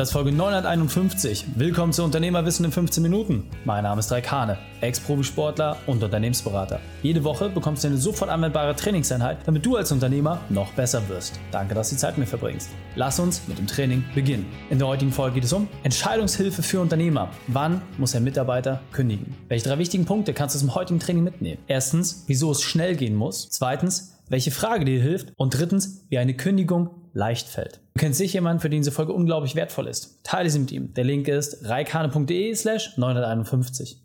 Das ist Folge 951. Willkommen zu Unternehmerwissen in 15 Minuten. Mein Name ist Raik Hane, Ex-Profisportler und Unternehmensberater. Jede Woche bekommst du eine sofort anwendbare Trainingseinheit, damit du als Unternehmer noch besser wirst. Danke, dass du die Zeit mit mir verbringst. Lass uns mit dem Training beginnen. In der heutigen Folge geht es um Entscheidungshilfe für Unternehmer. Wann muss ein Mitarbeiter kündigen? Welche drei wichtigen Punkte kannst du zum heutigen Training mitnehmen? Erstens, wieso es schnell gehen muss. Zweitens, welche Frage dir hilft. Und drittens, wie eine Kündigung leicht fällt. Du kennst sicher jemanden, für den diese Folge unglaublich wertvoll ist. Teile sie mit ihm. Der Link ist reikane.de slash 951.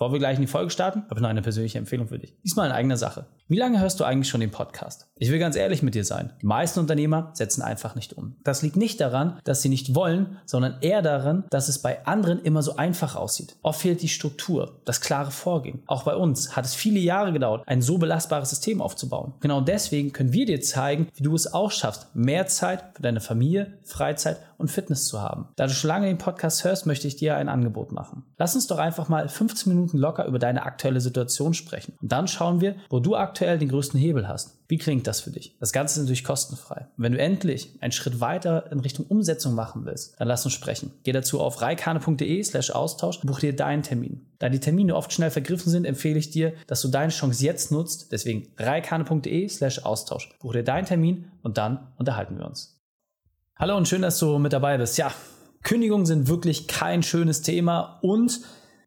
Bevor wir gleich in die Folge starten, habe ich noch eine persönliche Empfehlung für dich. Diesmal in eigener Sache. Wie lange hörst du eigentlich schon den Podcast? Ich will ganz ehrlich mit dir sein. Die meisten Unternehmer setzen einfach nicht um. Das liegt nicht daran, dass sie nicht wollen, sondern eher daran, dass es bei anderen immer so einfach aussieht. Oft fehlt die Struktur, das klare Vorgehen. Auch bei uns hat es viele Jahre gedauert, ein so belastbares System aufzubauen. Genau deswegen können wir dir zeigen, wie du es auch schaffst, mehr Zeit für deine Familie, Freizeit und Fitness zu haben. Da du schon lange den Podcast hörst, möchte ich dir ein Angebot machen. Lass uns doch einfach mal 15 Minuten locker über deine aktuelle Situation sprechen. Und dann schauen wir, wo du aktuell den größten Hebel hast. Wie klingt das für dich? Das Ganze ist natürlich kostenfrei. Und wenn du endlich einen Schritt weiter in Richtung Umsetzung machen willst, dann lass uns sprechen. Geh dazu auf reikane.de slash Austausch und buch dir deinen Termin. Da die Termine oft schnell vergriffen sind, empfehle ich dir, dass du deine Chance jetzt nutzt. Deswegen reikane.de slash Austausch. Buch dir deinen Termin und dann unterhalten wir uns. Hallo und schön, dass du mit dabei bist. Ja, Kündigungen sind wirklich kein schönes Thema und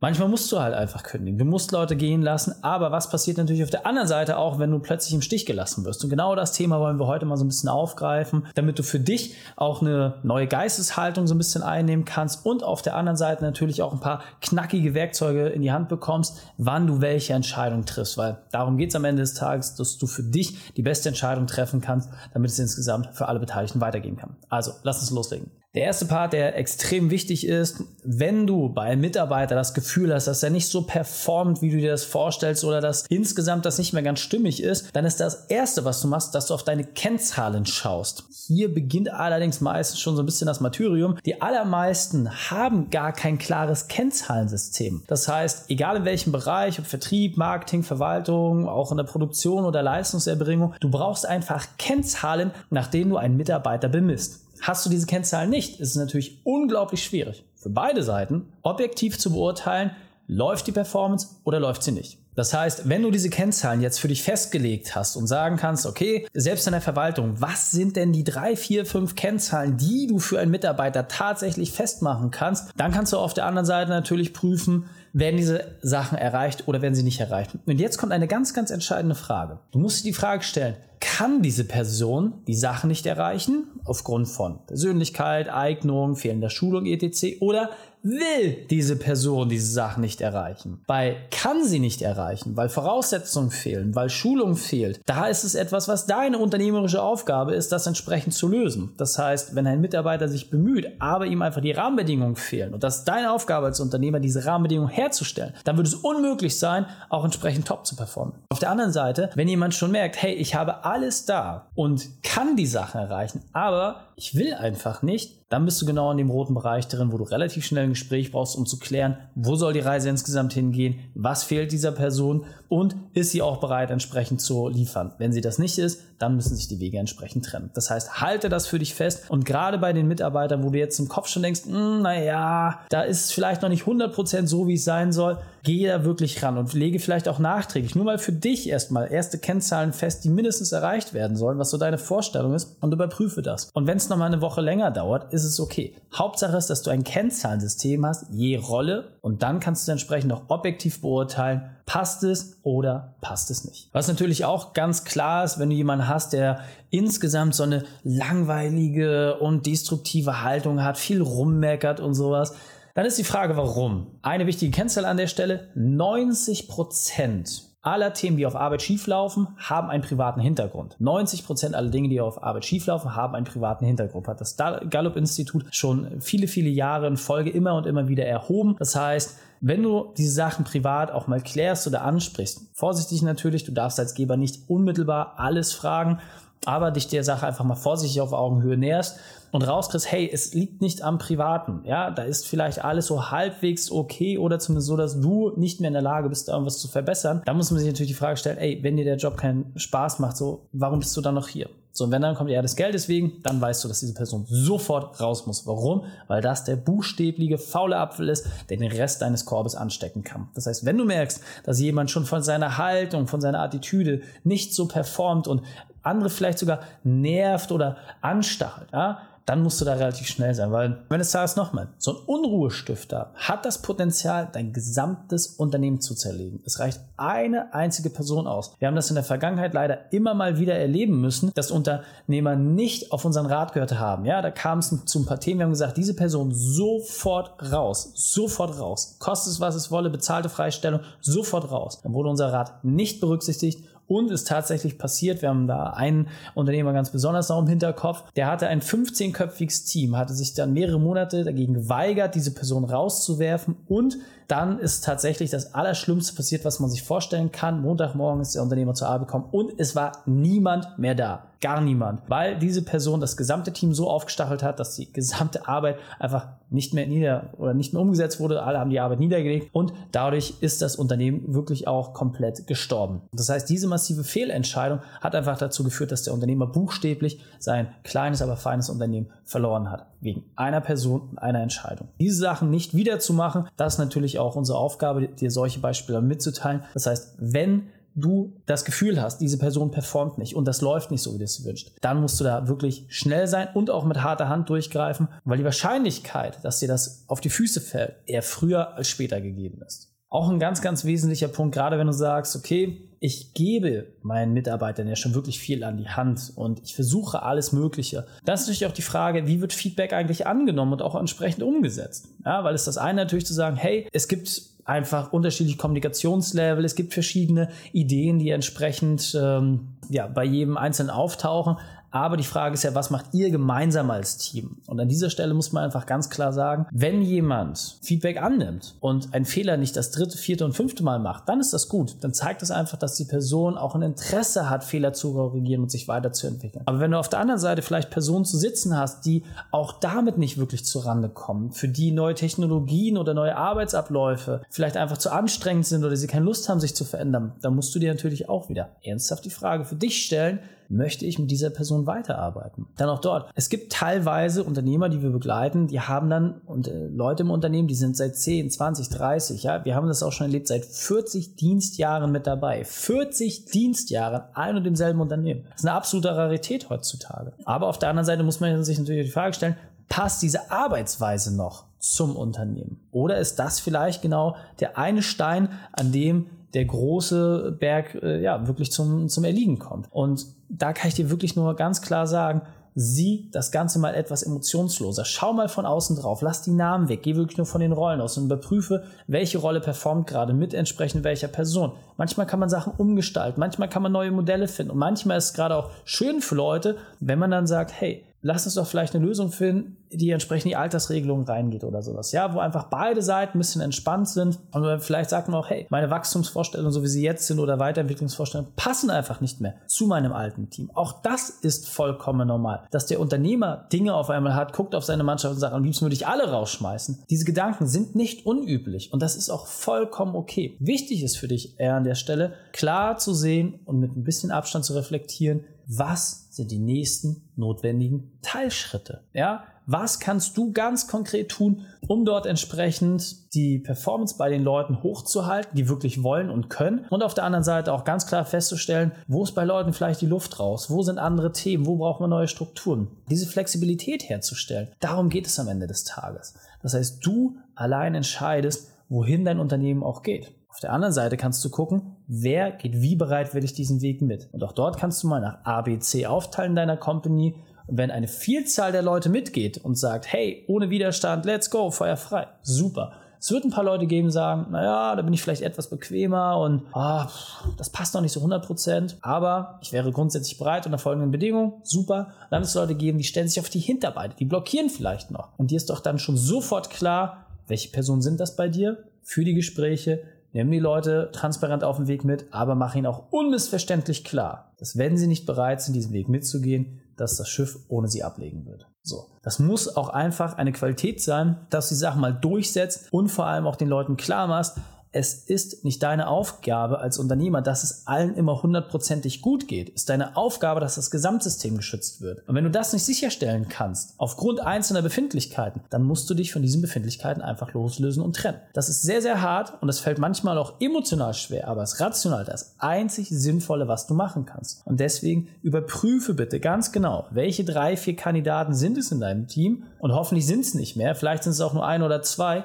Manchmal musst du halt einfach kündigen. Du musst Leute gehen lassen. Aber was passiert natürlich auf der anderen Seite auch, wenn du plötzlich im Stich gelassen wirst? Und genau das Thema wollen wir heute mal so ein bisschen aufgreifen, damit du für dich auch eine neue Geisteshaltung so ein bisschen einnehmen kannst und auf der anderen Seite natürlich auch ein paar knackige Werkzeuge in die Hand bekommst, wann du welche Entscheidung triffst. Weil darum geht es am Ende des Tages, dass du für dich die beste Entscheidung treffen kannst, damit es insgesamt für alle Beteiligten weitergehen kann. Also, lass uns loslegen. Der erste Part, der extrem wichtig ist, wenn du bei einem Mitarbeiter das Gefühl hast, dass er nicht so performt, wie du dir das vorstellst oder dass insgesamt das nicht mehr ganz stimmig ist, dann ist das erste, was du machst, dass du auf deine Kennzahlen schaust. Hier beginnt allerdings meistens schon so ein bisschen das Martyrium. Die allermeisten haben gar kein klares Kennzahlensystem. Das heißt, egal in welchem Bereich, ob Vertrieb, Marketing, Verwaltung, auch in der Produktion oder Leistungserbringung, du brauchst einfach Kennzahlen, nach denen du einen Mitarbeiter bemisst. Hast du diese Kennzahlen nicht, ist es natürlich unglaublich schwierig für beide Seiten objektiv zu beurteilen, läuft die Performance oder läuft sie nicht. Das heißt, wenn du diese Kennzahlen jetzt für dich festgelegt hast und sagen kannst, okay, selbst in der Verwaltung, was sind denn die drei, vier, fünf Kennzahlen, die du für einen Mitarbeiter tatsächlich festmachen kannst, dann kannst du auf der anderen Seite natürlich prüfen, werden diese Sachen erreicht oder werden sie nicht erreicht. Und jetzt kommt eine ganz, ganz entscheidende Frage. Du musst dir die Frage stellen, kann diese Person die Sachen nicht erreichen, aufgrund von Persönlichkeit, Eignung, fehlender Schulung etc. Oder will diese Person diese Sachen nicht erreichen? Bei kann sie nicht erreichen, weil Voraussetzungen fehlen, weil Schulung fehlt. Da ist es etwas, was deine unternehmerische Aufgabe ist, das entsprechend zu lösen. Das heißt, wenn ein Mitarbeiter sich bemüht, aber ihm einfach die Rahmenbedingungen fehlen und das ist deine Aufgabe als Unternehmer, diese Rahmenbedingungen herzustellen, dann wird es unmöglich sein, auch entsprechend top zu performen. Auf der anderen Seite, wenn jemand schon merkt, hey, ich habe alles da und kann die Sachen erreichen, aber ich will einfach nicht, dann bist du genau in dem roten Bereich drin, wo du relativ schnell ein Gespräch brauchst, um zu klären, wo soll die Reise insgesamt hingehen, was fehlt dieser Person und ist sie auch bereit, entsprechend zu liefern. Wenn sie das nicht ist, dann müssen sich die Wege entsprechend trennen. Das heißt, halte das für dich fest und gerade bei den Mitarbeitern, wo du jetzt im Kopf schon denkst, hm, naja, da ist es vielleicht noch nicht 100% so, wie es sein soll, gehe da wirklich ran und lege vielleicht auch nachträglich nur mal für dich erstmal erste Kennzahlen fest, die mindestens erreicht werden sollen, was so deine Vorstellung ist und überprüfe das. Und wenn es nochmal eine Woche länger dauert, ist es okay. Hauptsache ist, dass du ein Kennzahlensystem hast, je Rolle und dann kannst du entsprechend auch objektiv beurteilen, passt es oder passt es nicht. Was natürlich auch ganz klar ist, wenn du jemanden hast, der insgesamt so eine langweilige und destruktive Haltung hat, viel rummeckert und sowas, dann ist die Frage, warum? Eine wichtige Kennzahl an der Stelle, 90 Prozent aller Themen, die auf Arbeit schieflaufen, haben einen privaten Hintergrund. 90% aller Dinge, die auf Arbeit schieflaufen, haben einen privaten Hintergrund. Hat das Gallup-Institut schon viele, viele Jahre in Folge immer und immer wieder erhoben. Das heißt, wenn du diese Sachen privat auch mal klärst oder ansprichst, vorsichtig natürlich, du darfst als Geber nicht unmittelbar alles fragen, aber dich der Sache einfach mal vorsichtig auf Augenhöhe näherst und rauskriegst, hey, es liegt nicht am Privaten, ja, da ist vielleicht alles so halbwegs okay oder zumindest so, dass du nicht mehr in der Lage bist, irgendwas zu verbessern, da muss man sich natürlich die Frage stellen, ey, wenn dir der Job keinen Spaß macht, so, warum bist du dann noch hier? So, und wenn dann kommt ja das Geld deswegen, dann weißt du, dass diese Person sofort raus muss. Warum? Weil das der buchstäbliche, faule Apfel ist, der den Rest deines Korbes anstecken kann. Das heißt, wenn du merkst, dass jemand schon von seiner Haltung, von seiner Attitüde nicht so performt und andere vielleicht sogar nervt oder anstachelt, ja, dann musst du da relativ schnell sein, weil wenn es ist nochmal, so ein Unruhestifter hat das Potenzial, dein gesamtes Unternehmen zu zerlegen. Es reicht eine einzige Person aus. Wir haben das in der Vergangenheit leider immer mal wieder erleben müssen, dass Unternehmer nicht auf unseren Rat gehört haben. Ja, da kam es zu ein paar Themen, wir haben gesagt, diese Person sofort raus, sofort raus. Kostet es, was es wolle, bezahlte Freistellung, sofort raus. Dann wurde unser Rat nicht berücksichtigt und ist tatsächlich passiert. Wir haben da einen Unternehmer ganz besonders noch im Hinterkopf. Der hatte ein 15-köpfiges Team, hatte sich dann mehrere Monate dagegen geweigert, diese Person rauszuwerfen und dann ist tatsächlich das Allerschlimmste passiert, was man sich vorstellen kann. Montagmorgen ist der Unternehmer zur Arbeit gekommen und es war niemand mehr da. Gar niemand. Weil diese Person das gesamte Team so aufgestachelt hat, dass die gesamte Arbeit einfach nicht mehr nieder oder nicht mehr umgesetzt wurde. Alle haben die Arbeit niedergelegt und dadurch ist das Unternehmen wirklich auch komplett gestorben. Das heißt, diese massive Fehlentscheidung hat einfach dazu geführt, dass der Unternehmer buchstäblich sein kleines, aber feines Unternehmen verloren hat. Wegen einer Person und einer Entscheidung. Diese Sachen nicht wiederzumachen, das ist natürlich auch unsere Aufgabe, dir solche Beispiele mitzuteilen. Das heißt, wenn du das Gefühl hast, diese Person performt nicht und das läuft nicht so, wie du es wünschst, dann musst du da wirklich schnell sein und auch mit harter Hand durchgreifen, weil die Wahrscheinlichkeit, dass dir das auf die Füße fällt, eher früher als später gegeben ist. Auch ein ganz, ganz wesentlicher Punkt, gerade wenn du sagst, okay, ich gebe meinen Mitarbeitern ja schon wirklich viel an die Hand und ich versuche alles Mögliche. Das ist natürlich auch die Frage, wie wird Feedback eigentlich angenommen und auch entsprechend umgesetzt? Ja, weil es das eine natürlich zu sagen, hey, es gibt einfach unterschiedliche Kommunikationslevel, es gibt verschiedene Ideen, die entsprechend ähm, ja, bei jedem Einzelnen auftauchen. Aber die Frage ist ja, was macht ihr gemeinsam als Team? Und an dieser Stelle muss man einfach ganz klar sagen, wenn jemand Feedback annimmt und einen Fehler nicht das dritte, vierte und fünfte Mal macht, dann ist das gut. Dann zeigt das einfach, dass die Person auch ein Interesse hat, Fehler zu korrigieren und sich weiterzuentwickeln. Aber wenn du auf der anderen Seite vielleicht Personen zu sitzen hast, die auch damit nicht wirklich zurande kommen, für die neue Technologien oder neue Arbeitsabläufe vielleicht einfach zu anstrengend sind oder sie keine Lust haben, sich zu verändern, dann musst du dir natürlich auch wieder ernsthaft die Frage für dich stellen, möchte ich mit dieser Person weiterarbeiten? Dann auch dort. Es gibt teilweise Unternehmer, die wir begleiten, die haben dann und äh, Leute im Unternehmen, die sind seit 10, 20, 30, ja, wir haben das auch schon erlebt, seit 40 Dienstjahren mit dabei. 40 Dienstjahre ein und demselben Unternehmen. Das ist eine absolute Rarität heutzutage. Aber auf der anderen Seite muss man sich natürlich die Frage stellen, passt diese Arbeitsweise noch zum Unternehmen? Oder ist das vielleicht genau der eine Stein, an dem der große Berg äh, ja wirklich zum, zum Erliegen kommt? Und da kann ich dir wirklich nur ganz klar sagen, sieh das Ganze mal etwas emotionsloser. Schau mal von außen drauf, lass die Namen weg, geh wirklich nur von den Rollen aus und überprüfe, welche Rolle performt gerade mit entsprechend welcher Person. Manchmal kann man Sachen umgestalten, manchmal kann man neue Modelle finden und manchmal ist es gerade auch schön für Leute, wenn man dann sagt, hey, lass uns doch vielleicht eine Lösung finden, die entsprechend die Altersregelung reingeht oder sowas. Ja, wo einfach beide Seiten ein bisschen entspannt sind und vielleicht sagt man auch, hey, meine Wachstumsvorstellungen, so wie sie jetzt sind oder Weiterentwicklungsvorstellungen, passen einfach nicht mehr zu meinem alten Team. Auch das ist vollkommen normal. Dass der Unternehmer Dinge auf einmal hat, guckt auf seine Mannschaft und sagt, am liebsten würde ich alle rausschmeißen. Diese Gedanken sind nicht unüblich und das ist auch vollkommen okay. Wichtig ist für dich eher an der Stelle, klar zu sehen und mit ein bisschen Abstand zu reflektieren, was sind die nächsten notwendigen Teilschritte? Ja, was kannst du ganz konkret tun, um dort entsprechend die Performance bei den Leuten hochzuhalten, die wirklich wollen und können? Und auf der anderen Seite auch ganz klar festzustellen, wo ist bei Leuten vielleicht die Luft raus? Wo sind andere Themen? Wo braucht man neue Strukturen? Diese Flexibilität herzustellen. Darum geht es am Ende des Tages. Das heißt, du allein entscheidest, wohin dein Unternehmen auch geht. Auf der anderen Seite kannst du gucken, wer geht wie bereitwillig diesen Weg mit. Und auch dort kannst du mal nach A, B, C aufteilen deiner Company. Und wenn eine Vielzahl der Leute mitgeht und sagt, hey, ohne Widerstand, let's go, Feuer frei, super. Es wird ein paar Leute geben, sagen, naja, da bin ich vielleicht etwas bequemer und ah, das passt noch nicht so 100%, aber ich wäre grundsätzlich bereit unter folgenden Bedingungen, super. Dann wird es Leute geben, die stellen sich auf die Hinterbeine, die blockieren vielleicht noch. Und dir ist doch dann schon sofort klar, welche Personen sind das bei dir für die Gespräche, Nimm die Leute transparent auf den Weg mit, aber mach ihnen auch unmissverständlich klar, dass wenn sie nicht bereit sind, diesen Weg mitzugehen, dass das Schiff ohne sie ablegen wird. So. Das muss auch einfach eine Qualität sein, dass du die Sachen mal durchsetzt und vor allem auch den Leuten klar machst, es ist nicht deine Aufgabe als Unternehmer, dass es allen immer hundertprozentig gut geht. Es ist deine Aufgabe, dass das Gesamtsystem geschützt wird. Und wenn du das nicht sicherstellen kannst, aufgrund einzelner Befindlichkeiten, dann musst du dich von diesen Befindlichkeiten einfach loslösen und trennen. Das ist sehr, sehr hart und das fällt manchmal auch emotional schwer, aber es ist rational das einzig Sinnvolle, was du machen kannst. Und deswegen überprüfe bitte ganz genau, welche drei, vier Kandidaten sind es in deinem Team und hoffentlich sind es nicht mehr, vielleicht sind es auch nur ein oder zwei,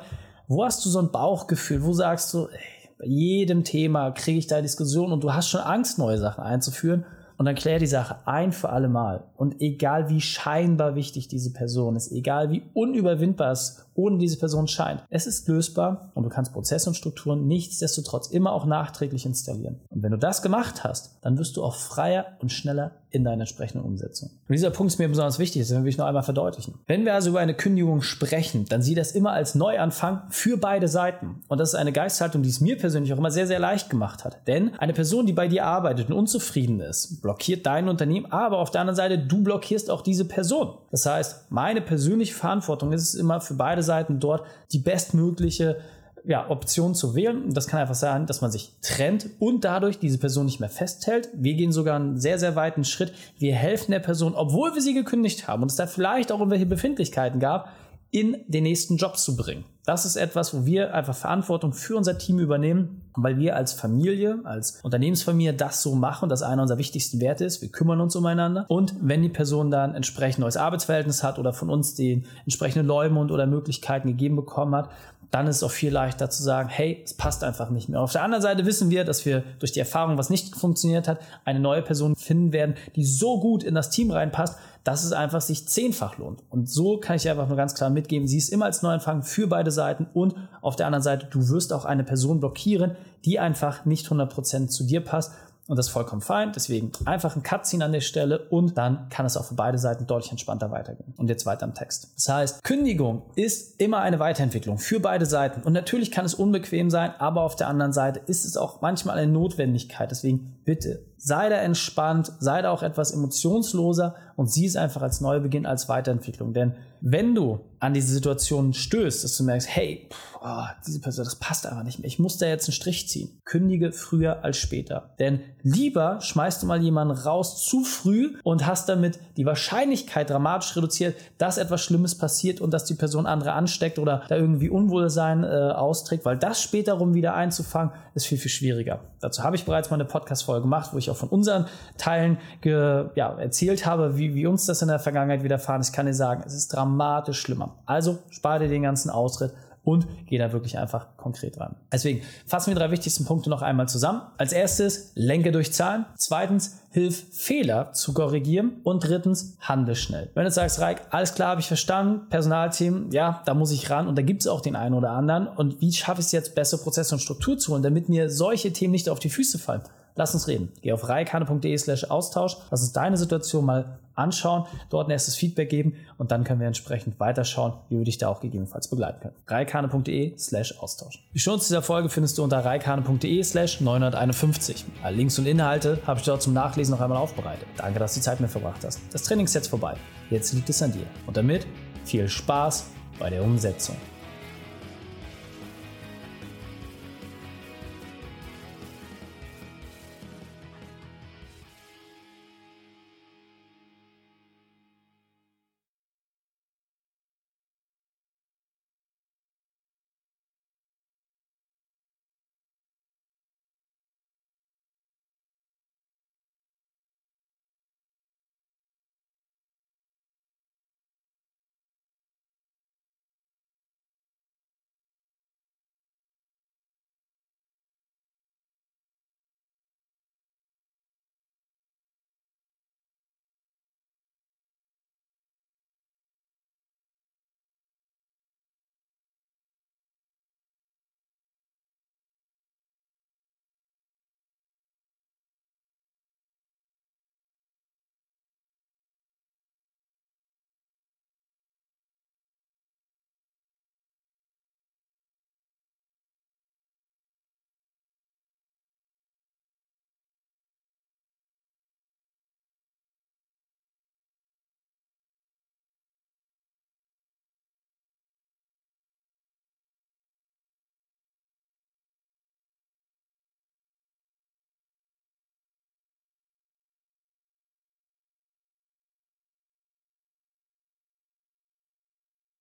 wo hast du so ein Bauchgefühl? Wo sagst du, ey, bei jedem Thema kriege ich da Diskussion und du hast schon Angst, neue Sachen einzuführen? Und dann klär die Sache ein für alle Mal. Und egal wie scheinbar wichtig diese Person ist, egal wie unüberwindbar es ohne diese Person scheint, es ist lösbar und du kannst Prozesse und Strukturen nichtsdestotrotz immer auch nachträglich installieren. Und wenn du das gemacht hast, dann wirst du auch freier und schneller in deiner entsprechenden Umsetzung. Und dieser Punkt ist mir besonders wichtig, das will ich noch einmal verdeutlichen. Wenn wir also über eine Kündigung sprechen, dann sieh das immer als Neuanfang für beide Seiten. Und das ist eine Geisthaltung, die es mir persönlich auch immer sehr, sehr leicht gemacht hat. Denn eine Person, die bei dir arbeitet und unzufrieden ist, blockiert dein Unternehmen, aber auf der anderen Seite, du blockierst auch diese Person. Das heißt, meine persönliche Verantwortung ist es immer für beide Seiten dort die bestmögliche ja, Option zu wählen. Und das kann einfach sein, dass man sich trennt und dadurch diese Person nicht mehr festhält. Wir gehen sogar einen sehr, sehr weiten Schritt. Wir helfen der Person, obwohl wir sie gekündigt haben und es da vielleicht auch irgendwelche Befindlichkeiten gab, in den nächsten Job zu bringen. Das ist etwas, wo wir einfach Verantwortung für unser Team übernehmen, weil wir als Familie, als Unternehmensfamilie das so machen, dass einer unserer wichtigsten Werte ist. Wir kümmern uns umeinander. Und wenn die Person dann entsprechend neues Arbeitsverhältnis hat oder von uns den entsprechenden Leumund oder Möglichkeiten gegeben bekommen hat, dann ist es auch viel leichter zu sagen, hey, es passt einfach nicht mehr. Auf der anderen Seite wissen wir, dass wir durch die Erfahrung, was nicht funktioniert hat, eine neue Person finden werden, die so gut in das Team reinpasst, dass es einfach sich zehnfach lohnt. Und so kann ich einfach nur ganz klar mitgeben, sie ist immer als Neuanfang für beide Seiten und auf der anderen Seite, du wirst auch eine Person blockieren, die einfach nicht 100% zu dir passt und das ist vollkommen fein. Deswegen einfach ein Cut ziehen an der Stelle und dann kann es auch für beide Seiten deutlich entspannter weitergehen. Und jetzt weiter im Text. Das heißt, Kündigung ist immer eine Weiterentwicklung für beide Seiten. Und natürlich kann es unbequem sein, aber auf der anderen Seite ist es auch manchmal eine Notwendigkeit. Deswegen bitte sei da entspannt, sei da auch etwas emotionsloser und sieh es einfach als Neubeginn, als Weiterentwicklung. Denn wenn du an diese Situation stößt, dass du merkst, hey, pff, oh, diese Person, das passt einfach nicht mehr, ich muss da jetzt einen Strich ziehen. Kündige früher als später. Denn lieber schmeißt du mal jemanden raus zu früh und hast damit die Wahrscheinlichkeit dramatisch reduziert, dass etwas Schlimmes passiert und dass die Person andere ansteckt oder da irgendwie Unwohlsein äh, austrägt, weil das später rum wieder einzufangen, ist viel, viel schwieriger. Dazu habe ich bereits mal eine Podcast-Folge gemacht, wo ich auch von unseren Teilen ja, erzählt habe, wie, wie uns das in der Vergangenheit widerfahren ist. Ich kann dir sagen, es ist dramatisch schlimmer. Also spare dir den ganzen Ausritt und geh da wirklich einfach konkret ran. Deswegen fassen wir drei wichtigsten Punkte noch einmal zusammen. Als erstes, lenke durch Zahlen. Zweitens, hilf Fehler zu korrigieren. Und drittens, handle schnell. Wenn du sagst, Reik, alles klar, habe ich verstanden, Personalteam, ja, da muss ich ran und da gibt es auch den einen oder anderen. Und wie schaffe ich es jetzt, bessere Prozesse und Struktur zu holen, damit mir solche Themen nicht auf die Füße fallen? Lass uns reden. Geh auf reikane.de slash Austausch. Lass uns deine Situation mal anschauen, dort ein erstes Feedback geben und dann können wir entsprechend weiterschauen, wie wir dich da auch gegebenenfalls begleiten können. reikane.de slash Austausch. Die Shows dieser Folge findest du unter reikane.de slash 951. Alle Links und Inhalte habe ich dort zum Nachlesen noch einmal aufbereitet. Danke, dass du die Zeit mit verbracht hast. Das Training ist jetzt vorbei. Jetzt liegt es an dir. Und damit viel Spaß bei der Umsetzung.